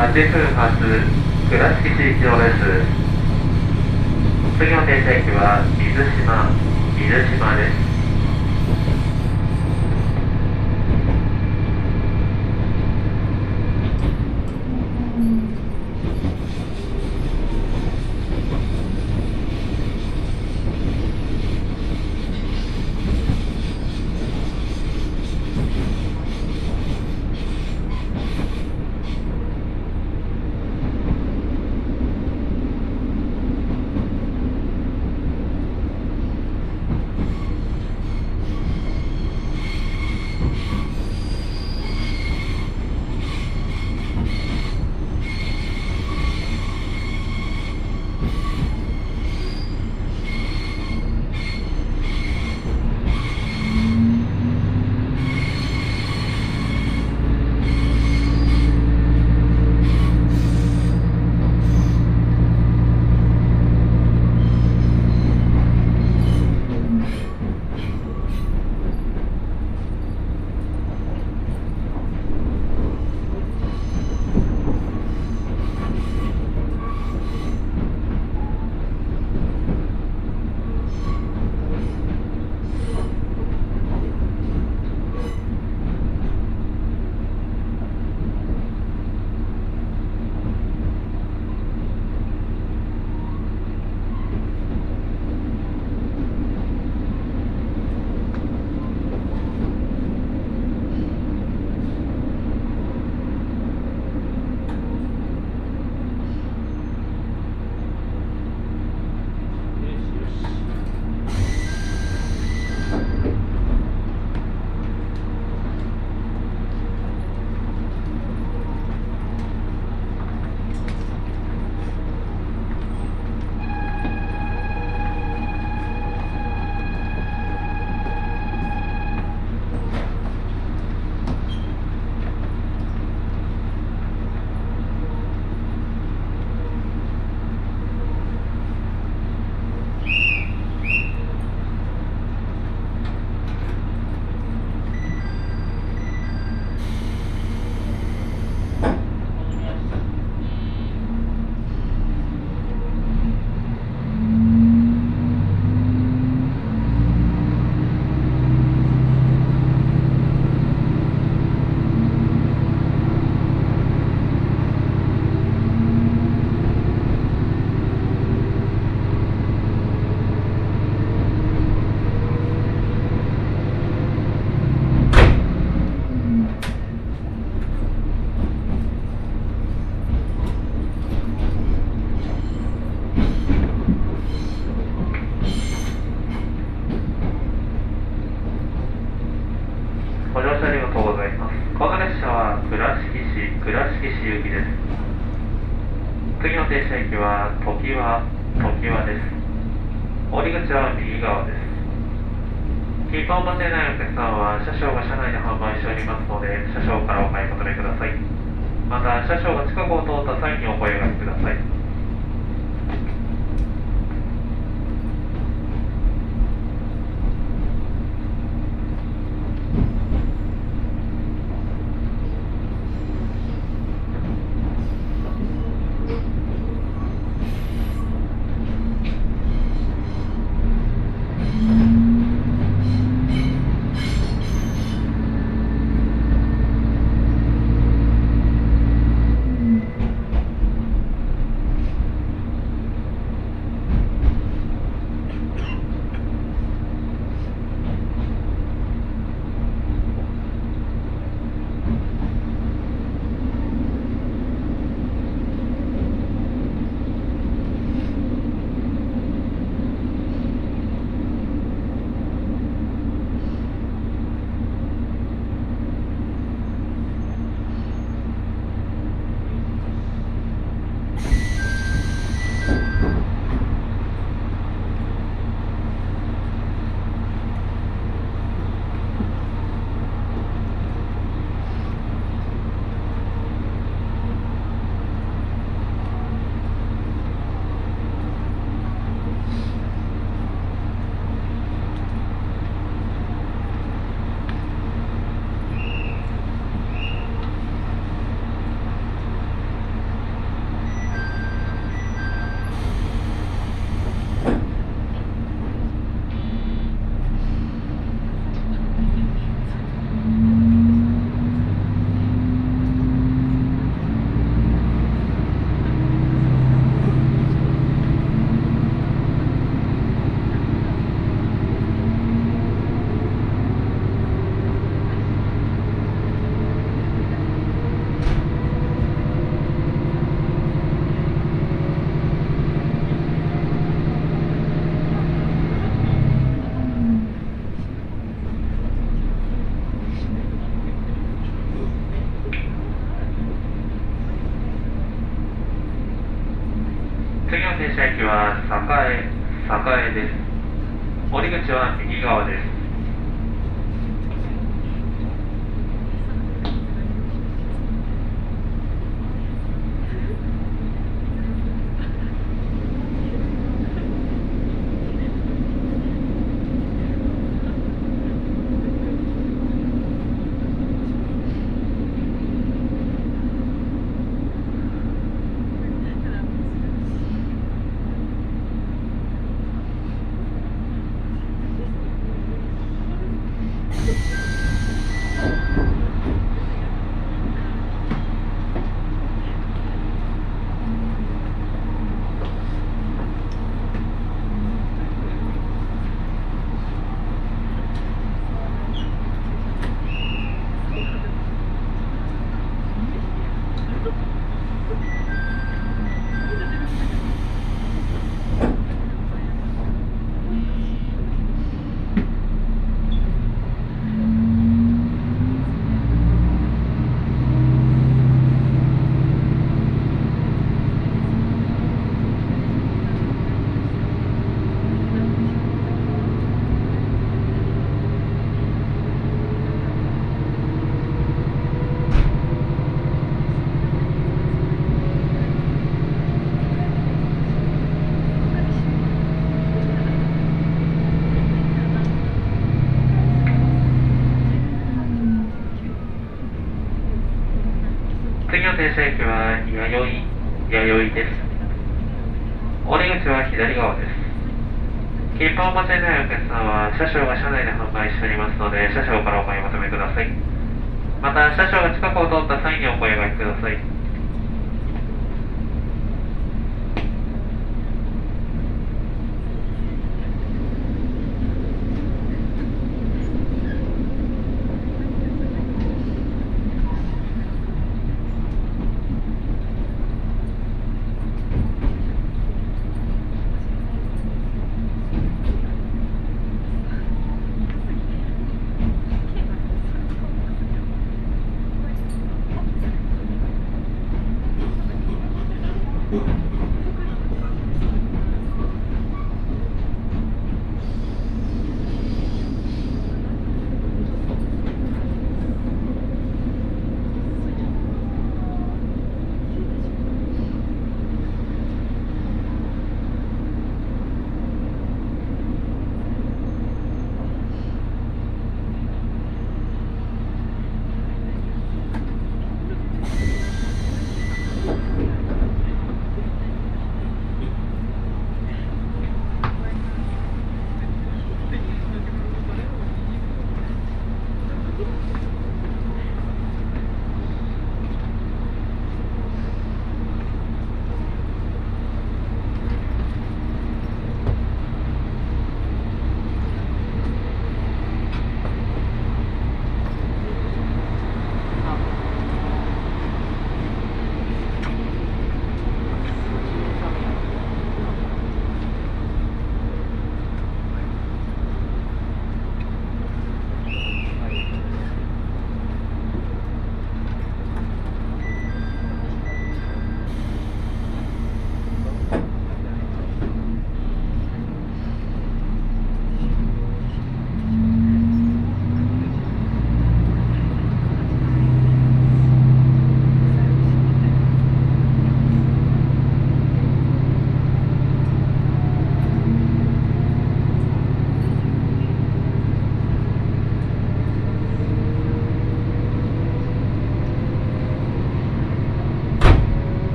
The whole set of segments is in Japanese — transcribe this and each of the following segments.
8分発倉敷行きです。次の停車駅は水島水島です。車掌が近くを通った際には栄栄です。降り口は右側です。停車駅は弥生、弥生です。降り口は左側です。切符をお持ちでないお客さんは、車掌が車内で販売しております。ので、車掌からお買い求めください。また、車掌が近くを通った際にお声がけください。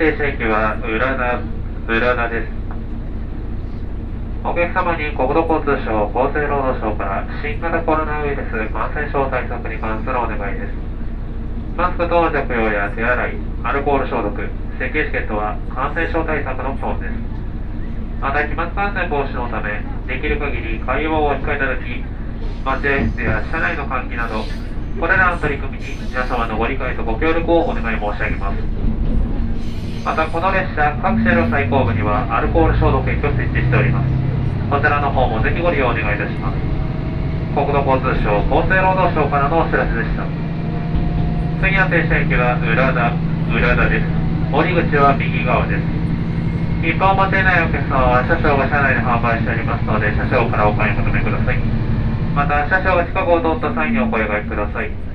停車駅は浦田、浦田です。お客様に国土交通省厚生労働省から新型コロナウイルス感染症対策に関するお願いです。マスク等の着用や手洗い、アルコール消毒、咳チケットは感染症対策の基本です。また、飛沫感染防止のため、できる限り会話をお控えいただき、待合室や車内の換気など、これらの取り組みに皆様のご理解とご協力をお願い申し上げます。またこの列車各車両最後部にはアルコール消毒液を設置しております。こちらの方もぜひご利用お願いいたします。国土交通省厚生労働省からのお知らせでした。次の停車駅は浦田浦田です。降り口は右側です。一般を持ってないお客様は車掌が車内で販売しておりますので車掌からお買い求めください。また車掌が近くを通った際にお声掛けください。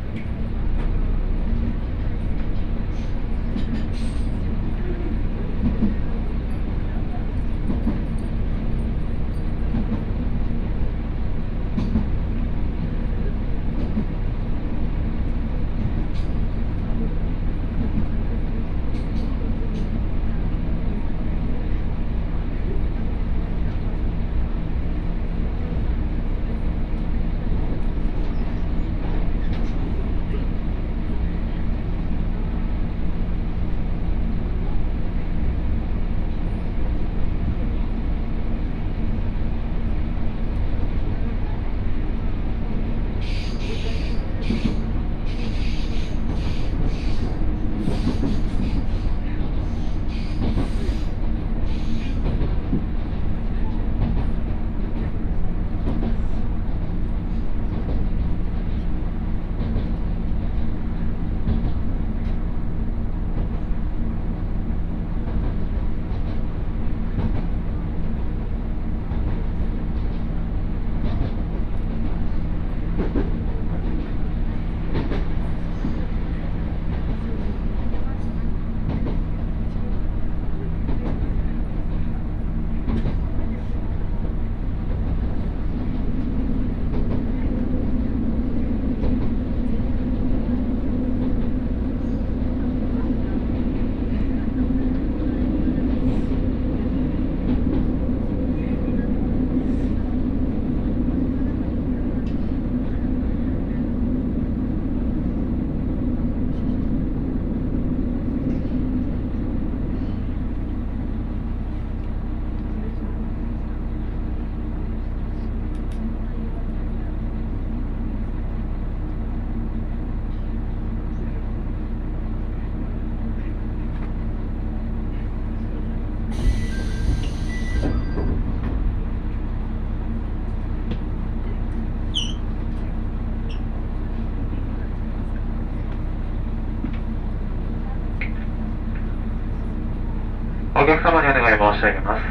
様にお願い申し上げます。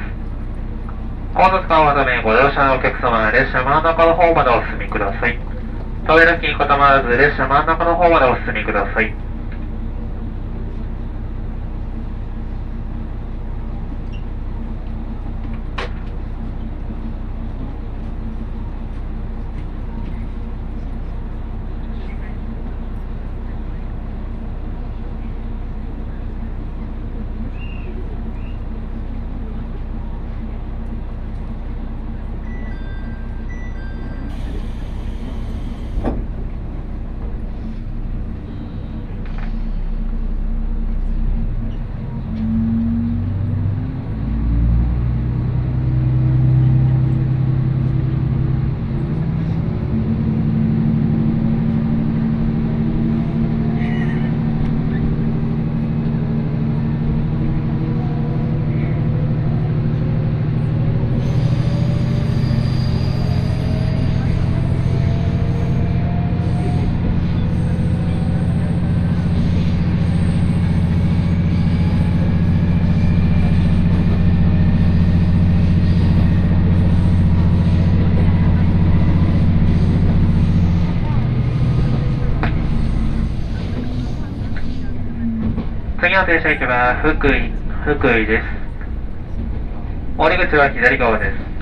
混雑緩和のためご乗車のお客様は列車真ん中の方までお進みください。扉付近固まらず列車真ん中の方までお進みください。次の停車駅は福井、福井です。降り口は左側です。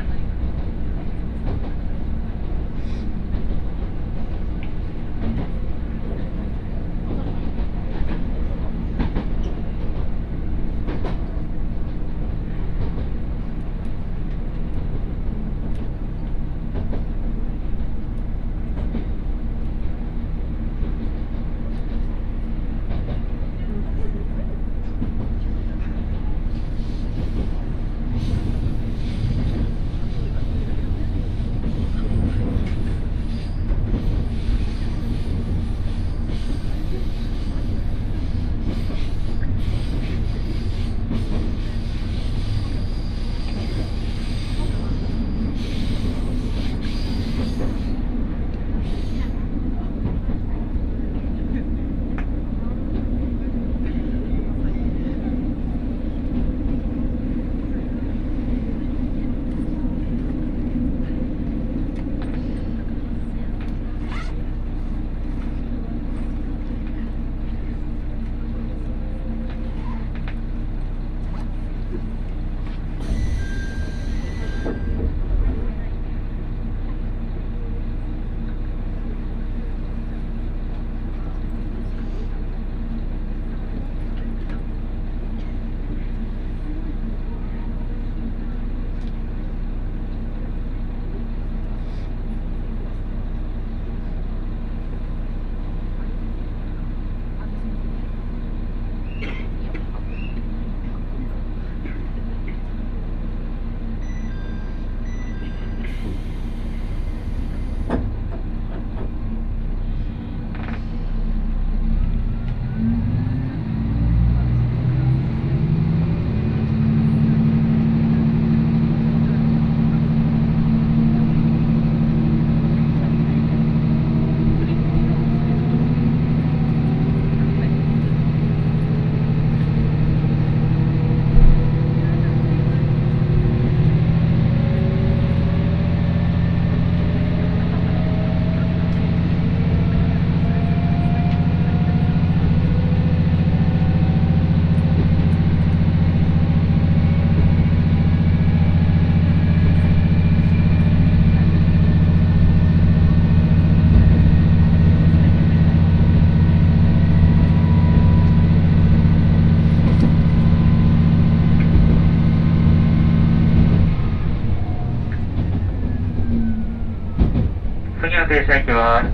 停車駅は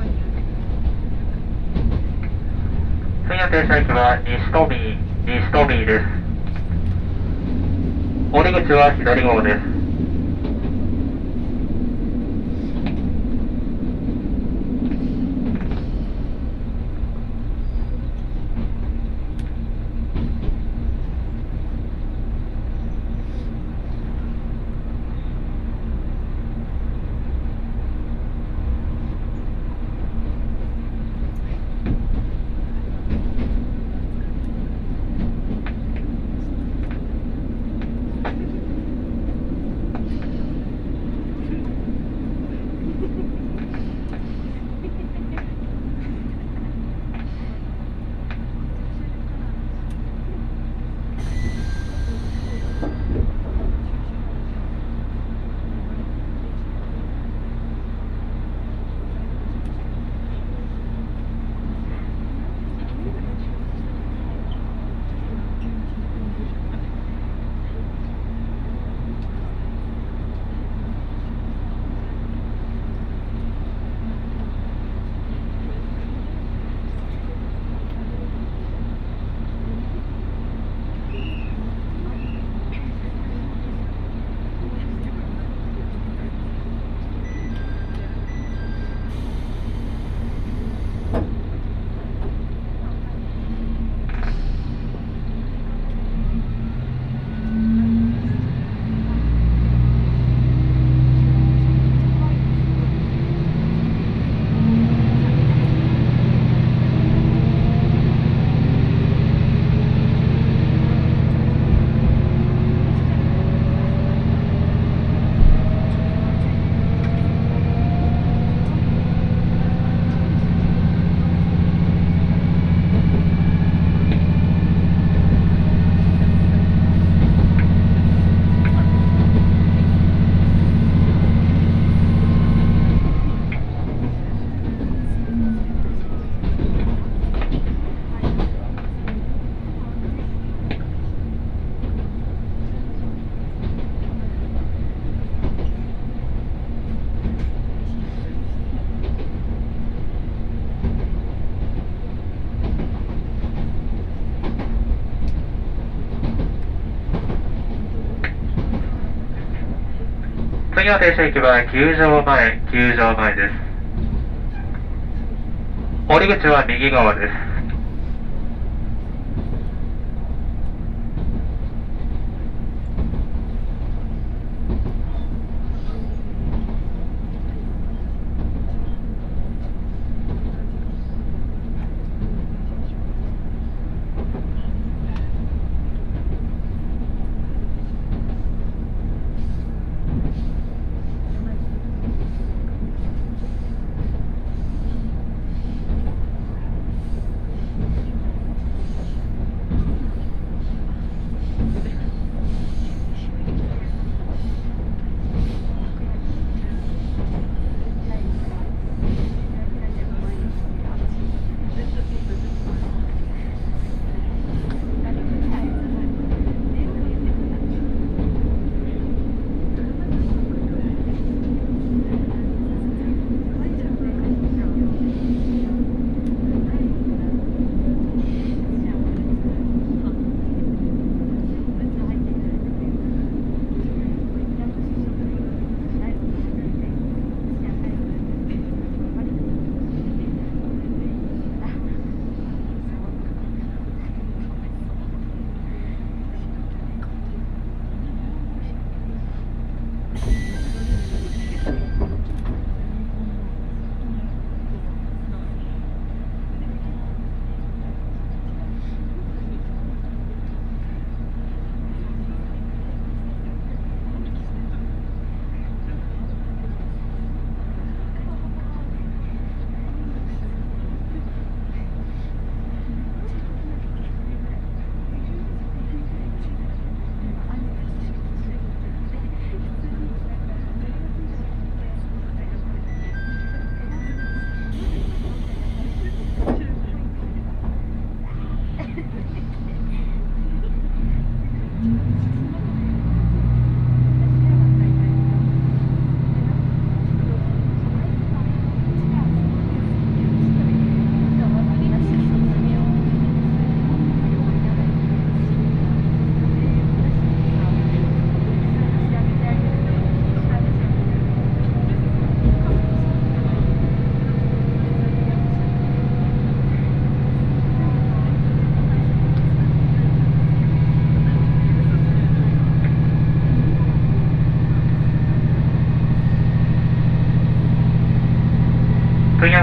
次の停車駅は西富西富です降り口は左側です。次の停車駅は球場前、球場前です。降り口は右側です。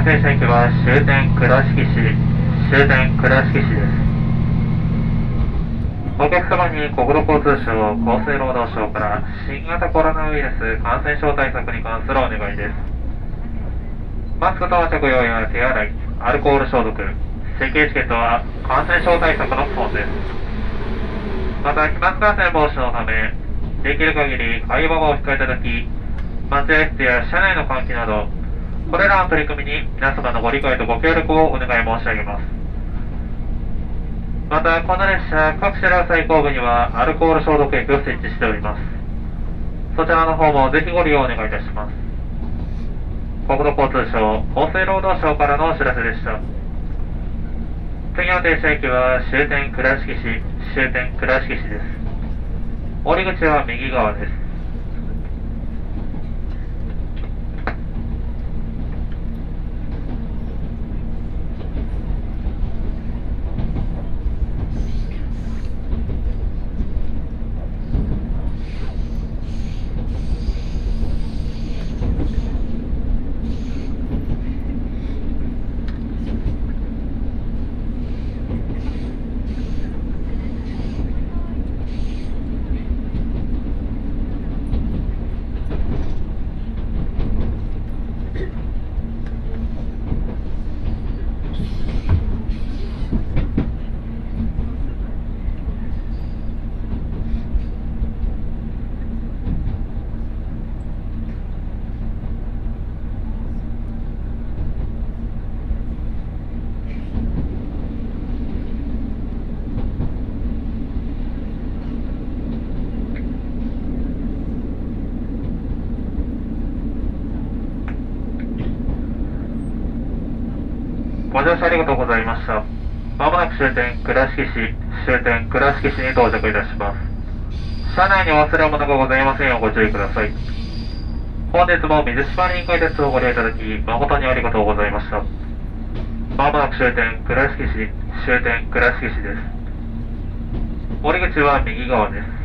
停車駅は終点倉敷市、終点倉敷市です。お客様に国土交通省、厚生労働省から新型コロナウイルス感染症対策に関するお願いです。マスク等着用や手洗い、アルコール消毒、席エチケットは感染症対策の基本です。また、飛沫感染防止のため、できる限り会話を控えいただき、待合室や車内の換気など、これらの取り組みに皆様のご理解とご協力をお願い申し上げます。また、この列車、各車両最後部にはアルコール消毒液を設置しております。そちらの方もぜひご利用お願いいたします。国土交通省、厚生労働省からのお知らせでした。次の停車駅は終点倉敷市、終点倉敷市です。降り口は右側です。終点倉敷市、終点倉敷市に到着いたします。車内にお忘れ物がございませんようご注意ください。本日も水島臨海鉄道をご利用いただき、誠にありがとうございました。まもなく終点倉敷市、終点倉敷市です。降り口は右側です。